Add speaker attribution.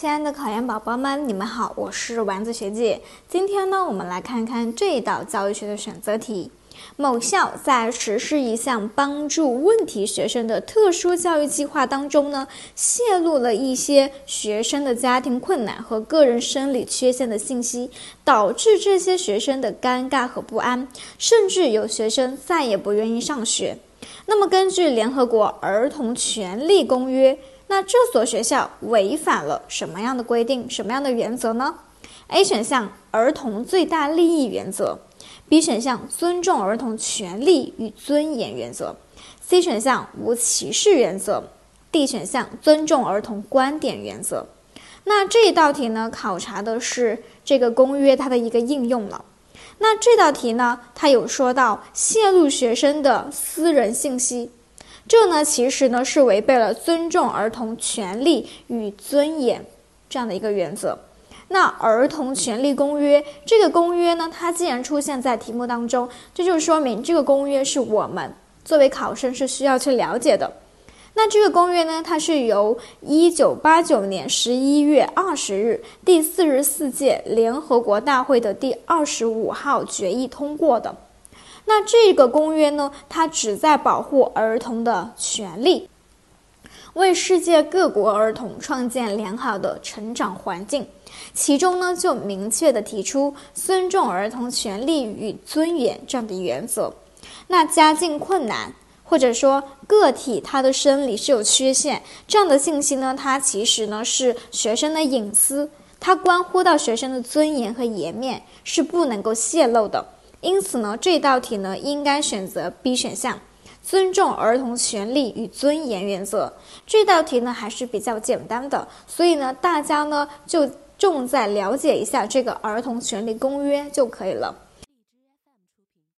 Speaker 1: 亲爱的考研宝宝们，你们好，我是丸子学姐。今天呢，我们来看看这一道教育学的选择题。某校在实施一项帮助问题学生的特殊教育计划当中呢，泄露了一些学生的家庭困难和个人生理缺陷的信息，导致这些学生的尴尬和不安，甚至有学生再也不愿意上学。那么，根据联合国儿童权利公约。那这所学校违反了什么样的规定？什么样的原则呢？A 选项儿童最大利益原则，B 选项尊重儿童权利与尊严原则，C 选项无歧视原则，D 选项尊重儿童观点原则。那这一道题呢，考察的是这个公约它的一个应用了。那这道题呢，它有说到泄露学生的私人信息。这呢，其实呢是违背了尊重儿童权利与尊严这样的一个原则。那《儿童权利公约》这个公约呢，它既然出现在题目当中，这就说明这个公约是我们作为考生是需要去了解的。那这个公约呢，它是由一九八九年十一月二十日第四十四届联合国大会的第二十五号决议通过的。那这个公约呢，它旨在保护儿童的权利，为世界各国儿童创建良好的成长环境。其中呢，就明确的提出尊重儿童权利与尊严这样的原则。那家境困难，或者说个体他的生理是有缺陷这样的信息呢，它其实呢是学生的隐私，它关乎到学生的尊严和颜面，是不能够泄露的。因此呢，这道题呢应该选择 B 选项，尊重儿童权利与尊严原则。这道题呢还是比较简单的，所以呢大家呢就重在了解一下这个儿童权利公约就可以了。